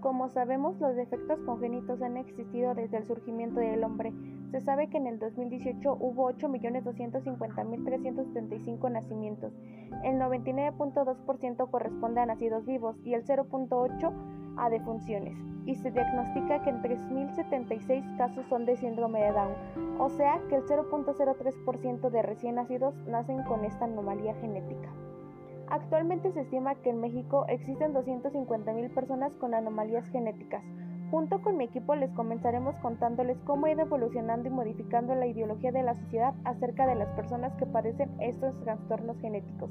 Como sabemos, los defectos congénitos han existido desde el surgimiento del hombre. Se sabe que en el 2018 hubo 8.250.375 nacimientos. El 99.2% corresponde a nacidos vivos y el 0.8% a defunciones. Y se diagnostica que en 3.076 casos son de síndrome de Down, o sea que el 0.03% de recién nacidos nacen con esta anomalía genética. Actualmente se estima que en México existen 250.000 personas con anomalías genéticas. Junto con mi equipo les comenzaremos contándoles cómo ha ido evolucionando y modificando la ideología de la sociedad acerca de las personas que padecen estos trastornos genéticos,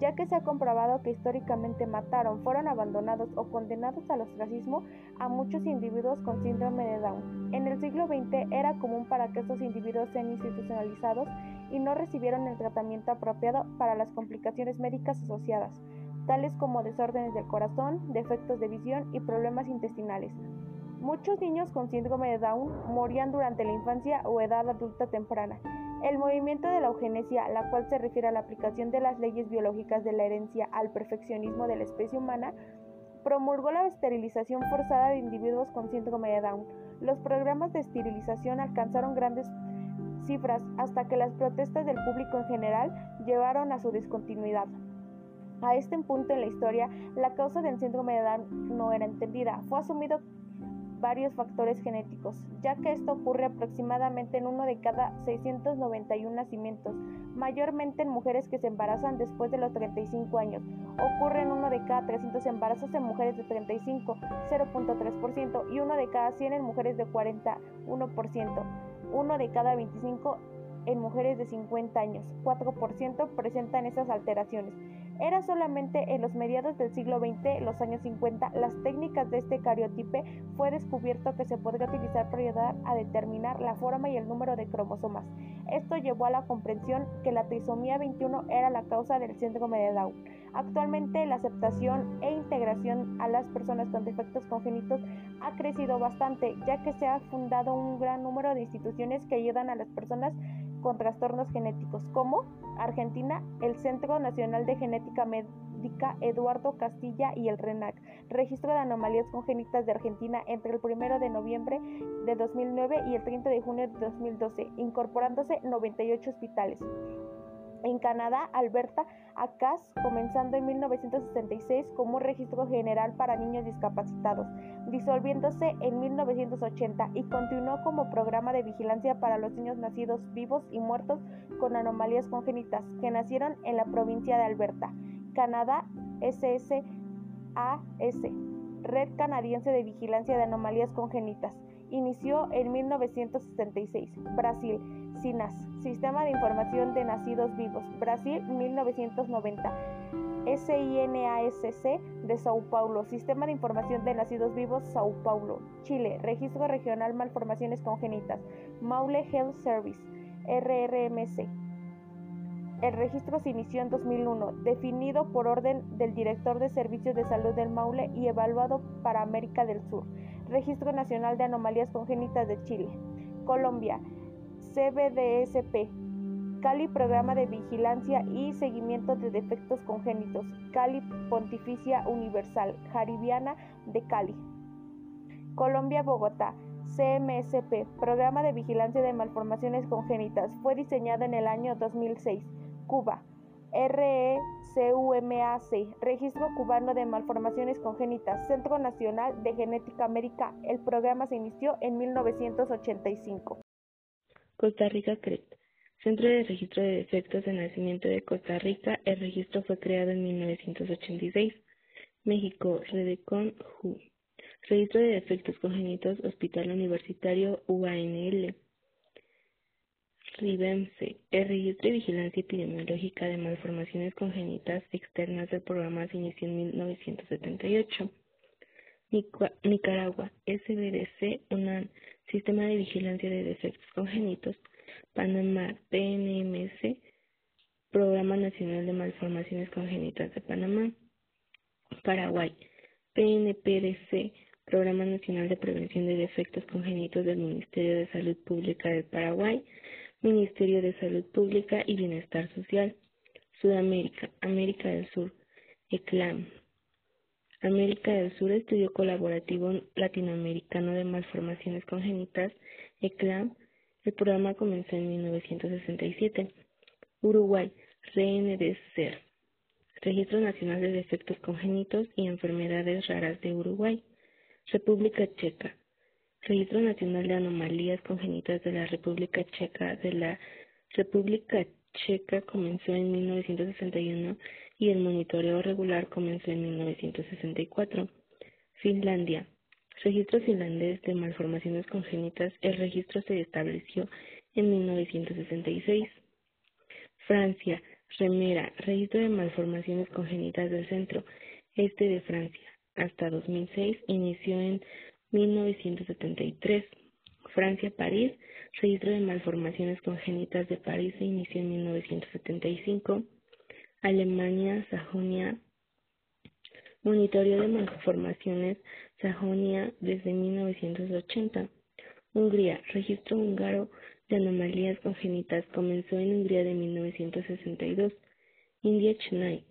ya que se ha comprobado que históricamente mataron, fueron abandonados o condenados al ostracismo a muchos individuos con síndrome de Down. En el siglo XX era común para que estos individuos sean institucionalizados y no recibieron el tratamiento apropiado para las complicaciones médicas asociadas, tales como desórdenes del corazón, defectos de visión y problemas intestinales. Muchos niños con síndrome de Down morían durante la infancia o edad adulta temprana. El movimiento de la eugenesia, la cual se refiere a la aplicación de las leyes biológicas de la herencia al perfeccionismo de la especie humana, promulgó la esterilización forzada de individuos con síndrome de Down. Los programas de esterilización alcanzaron grandes cifras hasta que las protestas del público en general llevaron a su discontinuidad. A este punto en la historia, la causa del síndrome de Down no era entendida. Fue asumido varios factores genéticos, ya que esto ocurre aproximadamente en uno de cada 691 nacimientos, mayormente en mujeres que se embarazan después de los 35 años. Ocurre en uno de cada 300 embarazos en mujeres de 35, 0.3%, y uno de cada 100 en mujeres de 41% uno de cada 25 en mujeres de 50 años, 4% presentan esas alteraciones. Era solamente en los mediados del siglo XX, los años 50, las técnicas de este cariotipe fue descubierto que se podría utilizar para ayudar a determinar la forma y el número de cromosomas. Esto llevó a la comprensión que la trisomía 21 era la causa del síndrome de Down. Actualmente la aceptación e integración a las personas con defectos congénitos ha crecido bastante, ya que se ha fundado un gran número de instituciones que ayudan a las personas con trastornos genéticos, como Argentina, el Centro Nacional de Genética Médica Eduardo Castilla y el RENAC, Registro de Anomalías Congénitas de Argentina entre el 1 de noviembre de 2009 y el 30 de junio de 2012, incorporándose 98 hospitales. En Canadá, Alberta, ACAS, comenzando en 1966 como un registro general para niños discapacitados, disolviéndose en 1980 y continuó como programa de vigilancia para los niños nacidos vivos y muertos con anomalías congénitas que nacieron en la provincia de Alberta. Canadá, SSAS, Red Canadiense de Vigilancia de Anomalías Congénitas, inició en 1966. Brasil, SINAS, Sistema de Información de Nacidos Vivos, Brasil 1990. SINASC de Sao Paulo, Sistema de Información de Nacidos Vivos, Sao Paulo, Chile, Registro Regional Malformaciones Congénitas, Maule Health Service, RRMC. El registro se inició en 2001, definido por orden del director de Servicios de Salud del Maule y evaluado para América del Sur. Registro Nacional de Anomalías Congénitas de Chile. Colombia, CBDSP, Cali Programa de Vigilancia y Seguimiento de Defectos Congénitos, Cali Pontificia Universal, Jaribiana de Cali. Colombia, Bogotá, CMSP, Programa de Vigilancia de Malformaciones Congénitas, fue diseñado en el año 2006. Cuba, RECUMAC, Registro Cubano de Malformaciones Congénitas, Centro Nacional de Genética América. El programa se inició en 1985. Costa Rica CRET, Centro de Registro de Defectos de Nacimiento de Costa Rica. El registro fue creado en 1986. México, Redecon JU. Registro de Defectos Congénitos, Hospital Universitario UANL. RIBEMSE, el Registro de Vigilancia Epidemiológica de Malformaciones Congénitas Externas del programa se inició en 1978. Nicaragua, SBDC, UNAM, Sistema de Vigilancia de Defectos Congénitos, Panamá, PNMS, Programa Nacional de Malformaciones Congénitas de Panamá, Paraguay, PNPDC, Programa Nacional de Prevención de Defectos Congénitos del Ministerio de Salud Pública del Paraguay, Ministerio de Salud Pública y Bienestar Social, Sudamérica, América del Sur, ECLAM, América del Sur, Estudio Colaborativo Latinoamericano de Malformaciones Congénitas, ECLAM. El programa comenzó en 1967. Uruguay, RNDCER, Registro Nacional de Defectos Congénitos y Enfermedades Raras de Uruguay. República Checa, Registro Nacional de Anomalías Congénitas de la República Checa de la República Checa comenzó en 1961 y el monitoreo regular comenzó en 1964. Finlandia. Registro finlandés de malformaciones congénitas. El registro se estableció en 1966. Francia. Remera. Registro de malformaciones congénitas del centro este de Francia. Hasta 2006 inició en 1973. Francia, París. Registro de malformaciones congénitas de París se inició en 1975. Alemania, Sajonia. Monitoreo de malformaciones Sajonia desde 1980. Hungría. Registro húngaro de anomalías congénitas comenzó en Hungría de 1962. India, Chennai.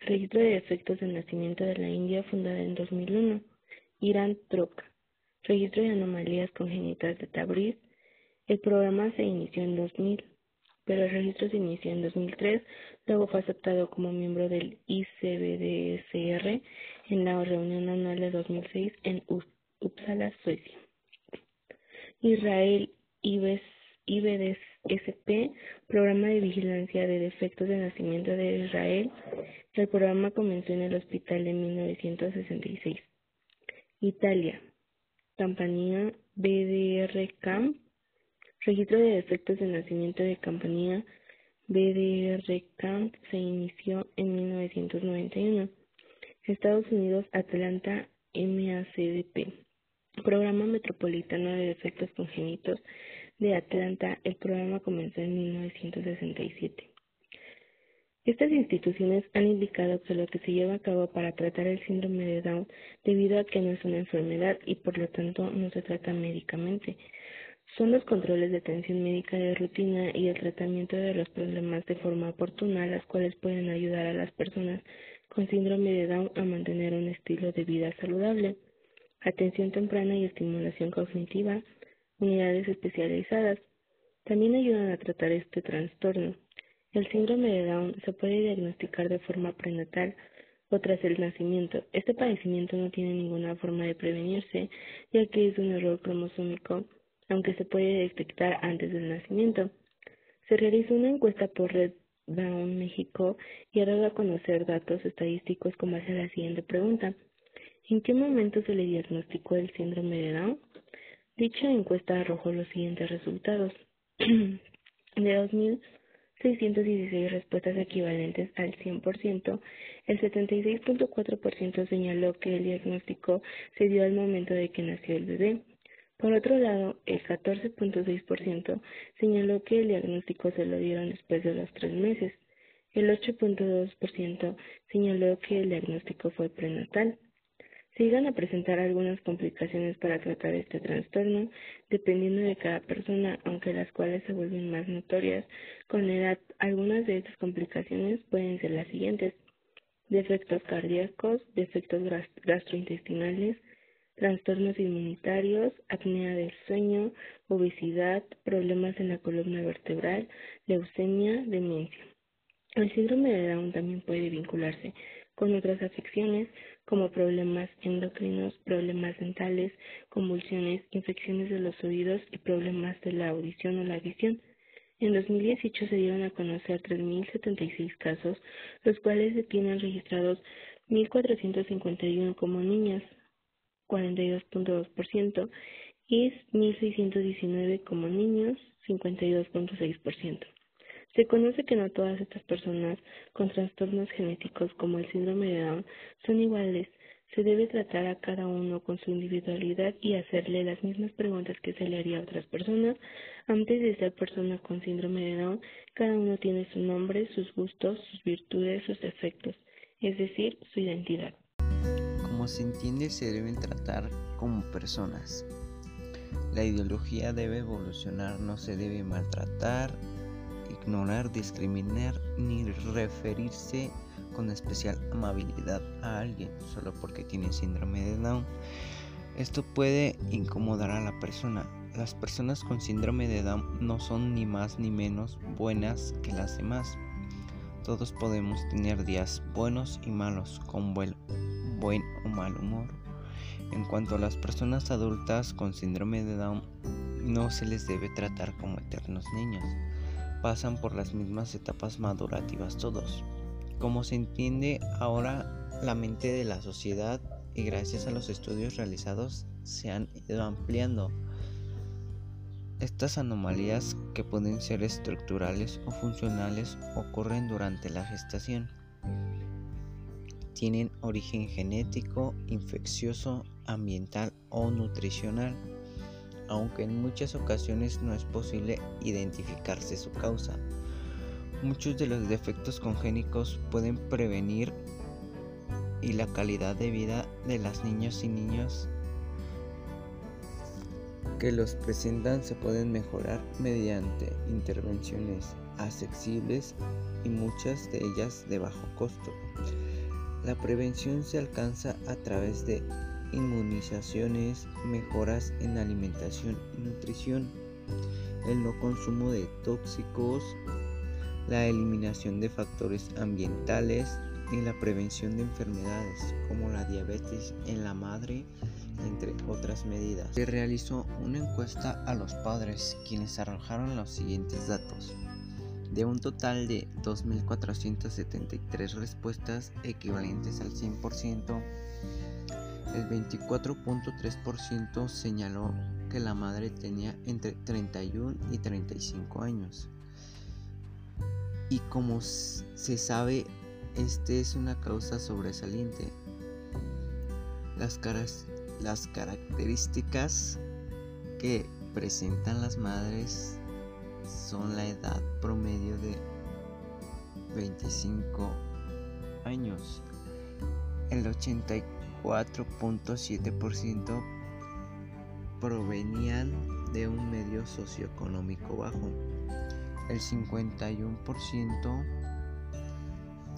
Registro de defectos de nacimiento de la India fundada en 2001. Irán, Troca. Registro de anomalías congénitas de Tabriz. El programa se inició en 2000, pero el registro se inició en 2003, luego fue aceptado como miembro del ICBDSR en la reunión anual de 2006 en Uppsala, Suecia. Israel IBDSP, Programa de Vigilancia de Defectos de Nacimiento de Israel. El programa comenzó en el hospital en 1966. Italia, Campanía BDR-CAM, registro de defectos de nacimiento de Campanía BDR-CAM se inició en 1991. Estados Unidos, Atlanta MACDP, Programa Metropolitano de Defectos Congénitos de Atlanta. El programa comenzó en 1967. Estas instituciones han indicado que lo que se lleva a cabo para tratar el síndrome de Down, debido a que no es una enfermedad y por lo tanto no se trata médicamente, son los controles de atención médica de rutina y el tratamiento de los problemas de forma oportuna, las cuales pueden ayudar a las personas con síndrome de Down a mantener un estilo de vida saludable. Atención temprana y estimulación cognitiva, unidades especializadas, también ayudan a tratar este trastorno. El síndrome de Down se puede diagnosticar de forma prenatal o tras el nacimiento. Este padecimiento no tiene ninguna forma de prevenirse, ya que es un error cromosómico, aunque se puede detectar antes del nacimiento. Se realizó una encuesta por Red Down México y ha dado a conocer datos estadísticos base a la siguiente pregunta. ¿En qué momento se le diagnosticó el síndrome de Down? Dicha encuesta arrojó los siguientes resultados. de 2000 616 respuestas equivalentes al 100%, el 76.4% señaló que el diagnóstico se dio al momento de que nació el bebé. Por otro lado, el 14.6% señaló que el diagnóstico se lo dieron después de los tres meses. El 8.2% señaló que el diagnóstico fue prenatal se llegan a presentar algunas complicaciones para tratar este trastorno, dependiendo de cada persona, aunque las cuales se vuelven más notorias con la edad. Algunas de estas complicaciones pueden ser las siguientes. Defectos cardíacos, defectos gastrointestinales, trastornos inmunitarios, apnea del sueño, obesidad, problemas en la columna vertebral, leucemia, demencia. El síndrome de Down también puede vincularse con otras afecciones como problemas endocrinos, problemas dentales, convulsiones, infecciones de los oídos y problemas de la audición o la visión. En 2018 se dieron a conocer 3.076 casos, los cuales se tienen registrados 1.451 como niñas, 42.2%, y 1.619 como niños, 52.6%. Se conoce que no todas estas personas con trastornos genéticos como el síndrome de Down son iguales. Se debe tratar a cada uno con su individualidad y hacerle las mismas preguntas que se le haría a otras personas. Antes de ser persona con síndrome de Down, cada uno tiene su nombre, sus gustos, sus virtudes, sus defectos, es decir, su identidad. Como se entiende, se deben tratar como personas. La ideología debe evolucionar, no se debe maltratar ignorar, discriminar ni referirse con especial amabilidad a alguien solo porque tiene síndrome de Down. Esto puede incomodar a la persona. Las personas con síndrome de Down no son ni más ni menos buenas que las demás. Todos podemos tener días buenos y malos con buen, buen o mal humor. En cuanto a las personas adultas con síndrome de Down, no se les debe tratar como eternos niños. Pasan por las mismas etapas madurativas todos. Como se entiende ahora, la mente de la sociedad y gracias a los estudios realizados se han ido ampliando. Estas anomalías que pueden ser estructurales o funcionales ocurren durante la gestación. Tienen origen genético, infeccioso, ambiental o nutricional, aunque en muchas ocasiones no es posible identificarse su causa. Muchos de los defectos congénicos pueden prevenir y la calidad de vida de las niños y niños que los presentan se pueden mejorar mediante intervenciones accesibles y muchas de ellas de bajo costo. La prevención se alcanza a través de inmunizaciones, mejoras en alimentación y nutrición, el no consumo de tóxicos, la eliminación de factores ambientales, en la prevención de enfermedades como la diabetes en la madre, entre otras medidas. Se realizó una encuesta a los padres quienes arrojaron los siguientes datos. De un total de 2.473 respuestas equivalentes al 100%, el 24.3% señaló que la madre tenía entre 31 y 35 años. Y como se sabe, este es una causa sobresaliente. Las, caras, las características que presentan las madres son la edad promedio de 25 años. El 84.7% provenían de un medio socioeconómico bajo. El 51%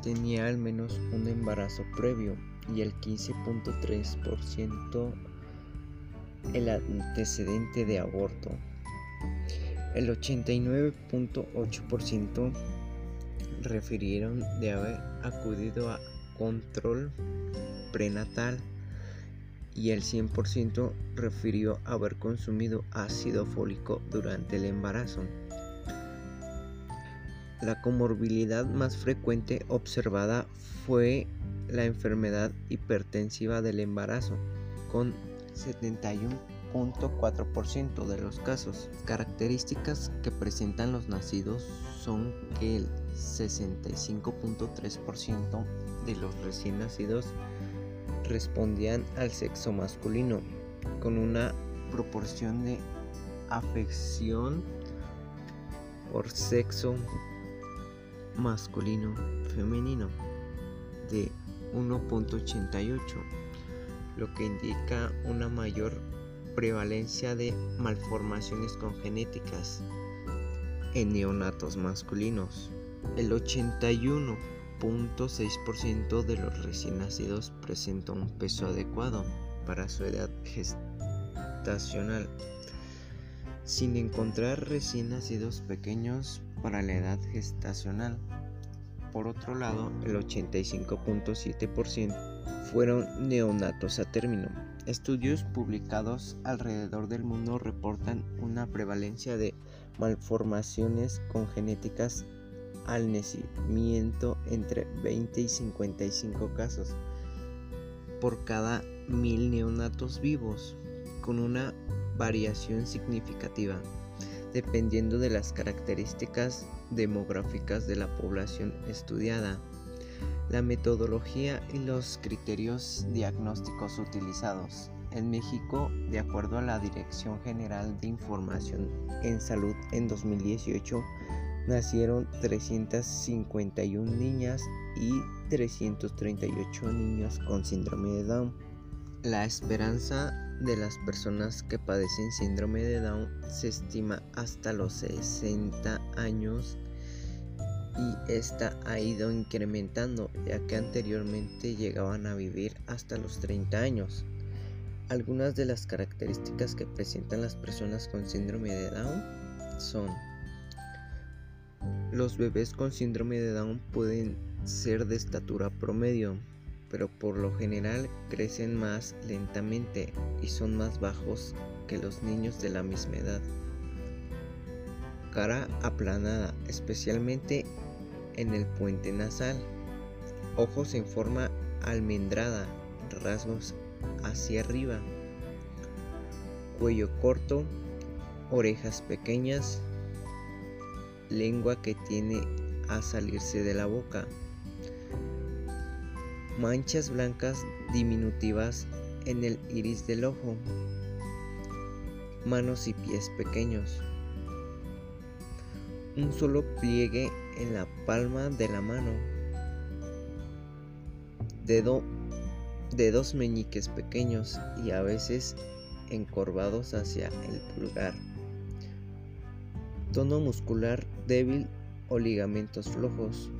tenía al menos un embarazo previo y el 15.3% el antecedente de aborto. El 89.8% refirieron de haber acudido a control prenatal y el 100% refirió haber consumido ácido fólico durante el embarazo. La comorbilidad más frecuente observada fue la enfermedad hipertensiva del embarazo, con 71.4% de los casos. Características que presentan los nacidos son que el 65.3% de los recién nacidos respondían al sexo masculino, con una proporción de afección por sexo masculino femenino de 1.88, lo que indica una mayor prevalencia de malformaciones congenéticas en neonatos masculinos. El 81.6% de los recién nacidos presenta un peso adecuado para su edad gestacional, sin encontrar recién nacidos pequeños para la edad gestacional. Por otro lado, el 85.7% fueron neonatos a término. Estudios publicados alrededor del mundo reportan una prevalencia de malformaciones congéneticas al nacimiento entre 20 y 55 casos por cada mil neonatos vivos, con una variación significativa dependiendo de las características demográficas de la población estudiada, la metodología y los criterios diagnósticos utilizados. En México, de acuerdo a la Dirección General de Información en Salud en 2018, nacieron 351 niñas y 338 niños con síndrome de Down. La esperanza de las personas que padecen síndrome de Down se estima hasta los 60 años y esta ha ido incrementando ya que anteriormente llegaban a vivir hasta los 30 años. Algunas de las características que presentan las personas con síndrome de Down son los bebés con síndrome de Down pueden ser de estatura promedio, pero por lo general crecen más lentamente y son más bajos que los niños de la misma edad. Cara aplanada, especialmente en el puente nasal. Ojos en forma almendrada, rasgos hacia arriba. Cuello corto, orejas pequeñas, lengua que tiene a salirse de la boca. Manchas blancas diminutivas en el iris del ojo. Manos y pies pequeños. Un solo pliegue en la palma de la mano. Dedo, dedos meñiques pequeños y a veces encorvados hacia el pulgar. Tono muscular débil o ligamentos flojos.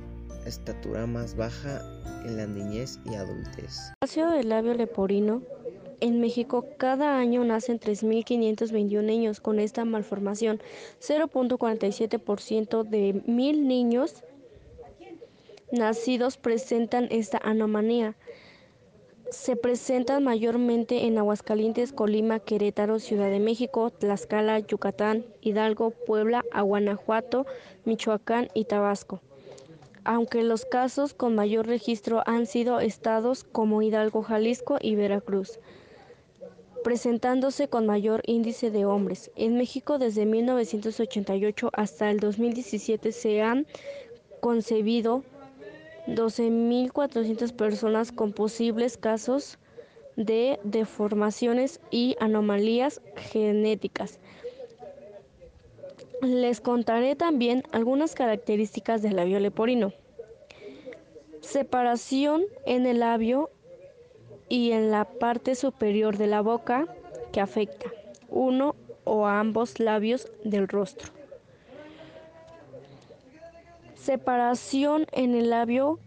Estatura más baja en la niñez y adultez. Ácido del labio leporino. En México cada año nacen 3.521 niños con esta malformación. 0.47% de mil niños nacidos presentan esta anomalía. Se presentan mayormente en Aguascalientes, Colima, Querétaro, Ciudad de México, Tlaxcala, Yucatán, Hidalgo, Puebla, Guanajuato, Michoacán y Tabasco. Aunque los casos con mayor registro han sido estados como Hidalgo, Jalisco y Veracruz, presentándose con mayor índice de hombres. En México desde 1988 hasta el 2017 se han concebido 12.400 personas con posibles casos de deformaciones y anomalías genéticas. Les contaré también algunas características del labio leporino. Separación en el labio y en la parte superior de la boca que afecta uno o ambos labios del rostro. Separación en el labio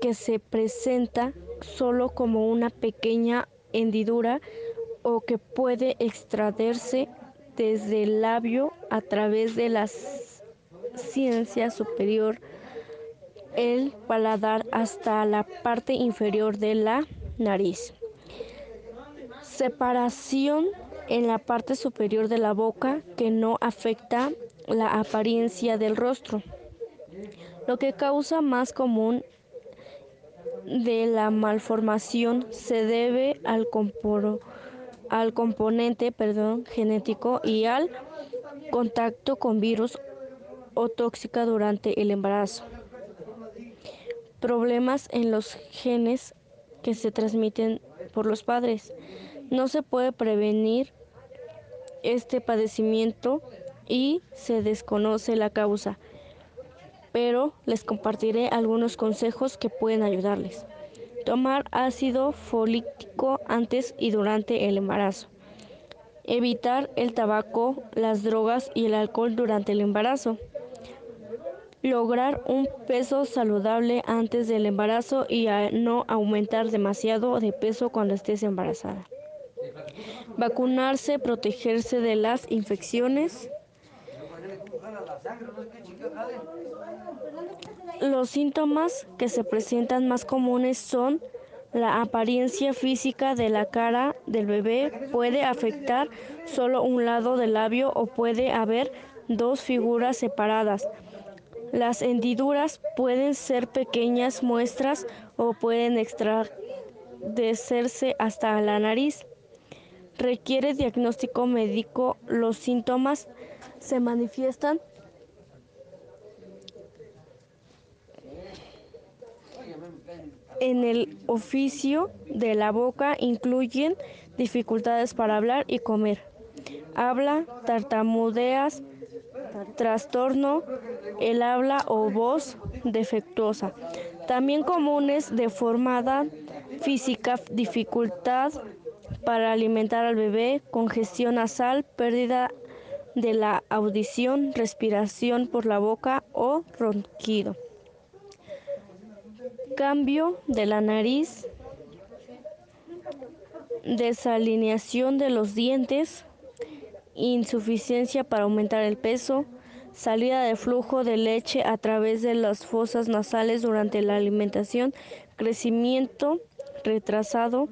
que se presenta solo como una pequeña hendidura o que puede extraerse desde el labio a través de la ciencia superior, el paladar hasta la parte inferior de la nariz. Separación en la parte superior de la boca que no afecta la apariencia del rostro. Lo que causa más común de la malformación se debe al, al componente perdón, genético y al contacto con virus o tóxica durante el embarazo. Problemas en los genes que se transmiten por los padres. No se puede prevenir este padecimiento y se desconoce la causa pero les compartiré algunos consejos que pueden ayudarles. Tomar ácido folítico antes y durante el embarazo. Evitar el tabaco, las drogas y el alcohol durante el embarazo. Lograr un peso saludable antes del embarazo y no aumentar demasiado de peso cuando estés embarazada. Vacunarse, protegerse de las infecciones. Los síntomas que se presentan más comunes son la apariencia física de la cara del bebé puede afectar solo un lado del labio o puede haber dos figuras separadas. Las hendiduras pueden ser pequeñas muestras o pueden extraerse hasta la nariz. Requiere diagnóstico médico. Los síntomas se manifiestan en el oficio de la boca incluyen dificultades para hablar y comer. Habla, tartamudeas, trastorno, el habla o voz defectuosa. También comunes deformada física, dificultad para alimentar al bebé, congestión nasal, pérdida de la audición, respiración por la boca o ronquido. cambio de la nariz, desalineación de los dientes, insuficiencia para aumentar el peso, salida de flujo de leche a través de las fosas nasales durante la alimentación, crecimiento retrasado,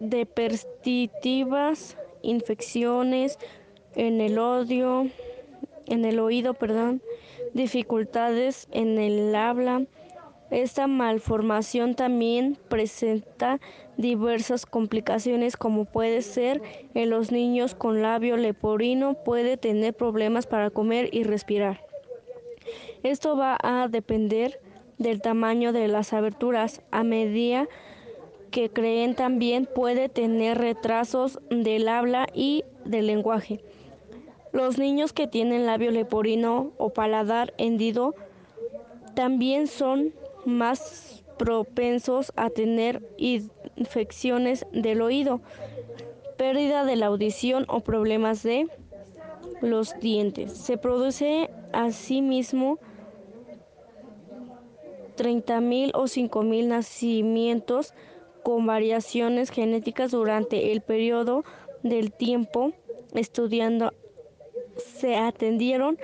de perstitivas, infecciones en el odio, en el oído, perdón, dificultades en el habla. Esta malformación también presenta diversas complicaciones como puede ser en los niños con labio leporino, puede tener problemas para comer y respirar. Esto va a depender del tamaño de las aberturas a medida que creen también puede tener retrasos del habla y del lenguaje. Los niños que tienen labio leporino o paladar hendido también son más propensos a tener infecciones del oído, pérdida de la audición o problemas de los dientes. Se produce asimismo 30.000 o 5.000 nacimientos con variaciones genéticas durante el periodo del tiempo estudiando. Se atendieron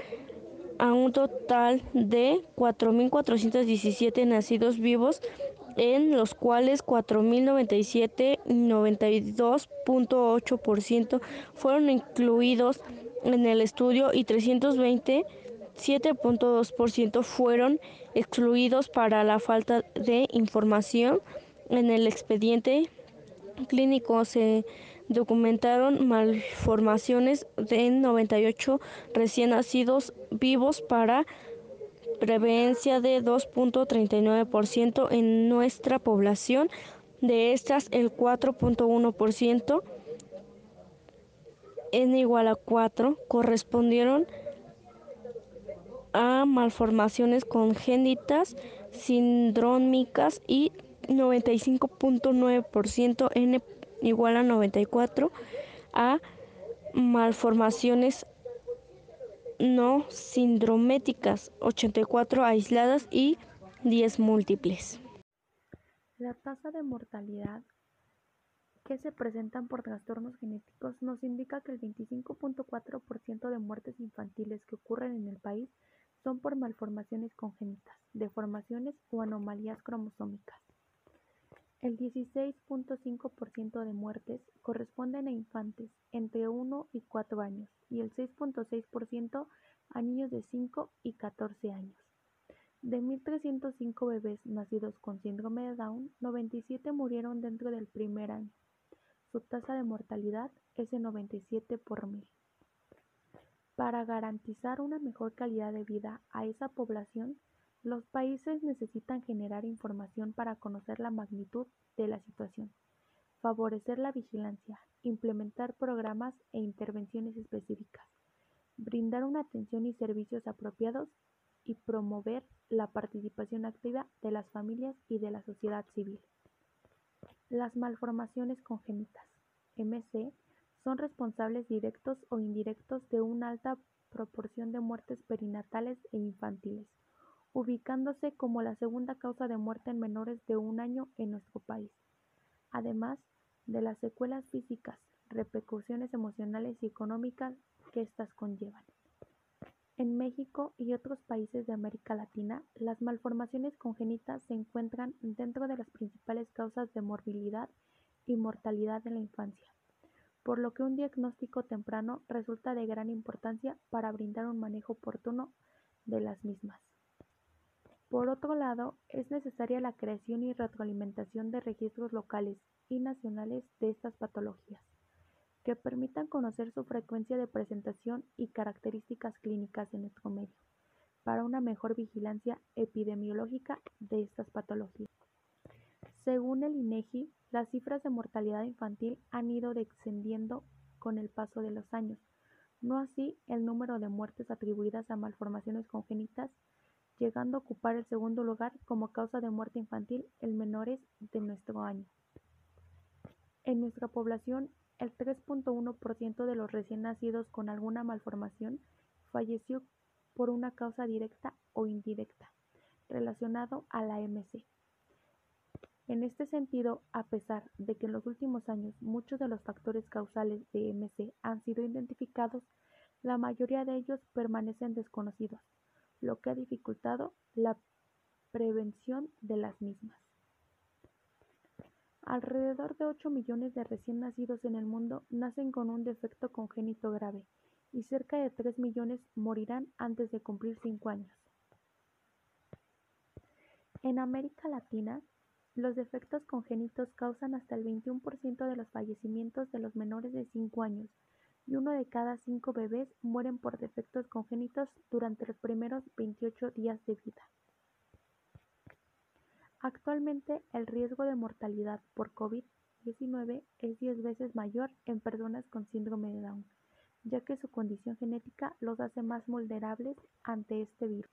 a un total de 4.417 nacidos vivos, en los cuales 4.097, 92.8% fueron incluidos en el estudio y 320 7.2% fueron excluidos para la falta de información en el expediente clínico. Se documentaron malformaciones de 98 recién nacidos vivos para prevencia de 2.39% en nuestra población. De estas, el 4.1% en igual a 4 correspondieron a malformaciones congénitas, sindrómicas y 95.9% n igual a 94 a malformaciones no sindrométicas, 84 aisladas y 10 múltiples. La tasa de mortalidad que se presentan por trastornos genéticos nos indica que el 25.4% de muertes infantiles que ocurren en el país son por malformaciones congénitas, deformaciones o anomalías cromosómicas. El 16.5% de muertes corresponden a infantes entre 1 y 4 años y el 6.6% a niños de 5 y 14 años. De 1.305 bebés nacidos con síndrome de Down, 97 murieron dentro del primer año. Su tasa de mortalidad es de 97 por mil. Para garantizar una mejor calidad de vida a esa población, los países necesitan generar información para conocer la magnitud de la situación, favorecer la vigilancia, implementar programas e intervenciones específicas, brindar una atención y servicios apropiados y promover la participación activa de las familias y de la sociedad civil. Las malformaciones congénitas, MC, son responsables directos o indirectos de una alta proporción de muertes perinatales e infantiles, ubicándose como la segunda causa de muerte en menores de un año en nuestro país, además de las secuelas físicas, repercusiones emocionales y económicas que éstas conllevan. En México y otros países de América Latina, las malformaciones congénitas se encuentran dentro de las principales causas de morbilidad y mortalidad en la infancia por lo que un diagnóstico temprano resulta de gran importancia para brindar un manejo oportuno de las mismas. Por otro lado, es necesaria la creación y retroalimentación de registros locales y nacionales de estas patologías, que permitan conocer su frecuencia de presentación y características clínicas en nuestro medio, para una mejor vigilancia epidemiológica de estas patologías. Según el INEGI, las cifras de mortalidad infantil han ido descendiendo con el paso de los años, no así el número de muertes atribuidas a malformaciones congénitas, llegando a ocupar el segundo lugar como causa de muerte infantil en menores de nuestro año. En nuestra población, el 3.1% de los recién nacidos con alguna malformación falleció por una causa directa o indirecta relacionado a la MC. En este sentido, a pesar de que en los últimos años muchos de los factores causales de MC han sido identificados, la mayoría de ellos permanecen desconocidos, lo que ha dificultado la prevención de las mismas. Alrededor de 8 millones de recién nacidos en el mundo nacen con un defecto congénito grave y cerca de 3 millones morirán antes de cumplir 5 años. En América Latina, los defectos congénitos causan hasta el 21% de los fallecimientos de los menores de 5 años y uno de cada cinco bebés mueren por defectos congénitos durante los primeros 28 días de vida. Actualmente, el riesgo de mortalidad por COVID-19 es 10 veces mayor en personas con síndrome de Down, ya que su condición genética los hace más vulnerables ante este virus.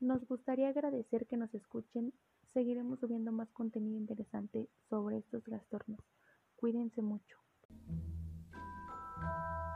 Nos gustaría agradecer que nos escuchen. Seguiremos subiendo más contenido interesante sobre estos trastornos. Cuídense mucho.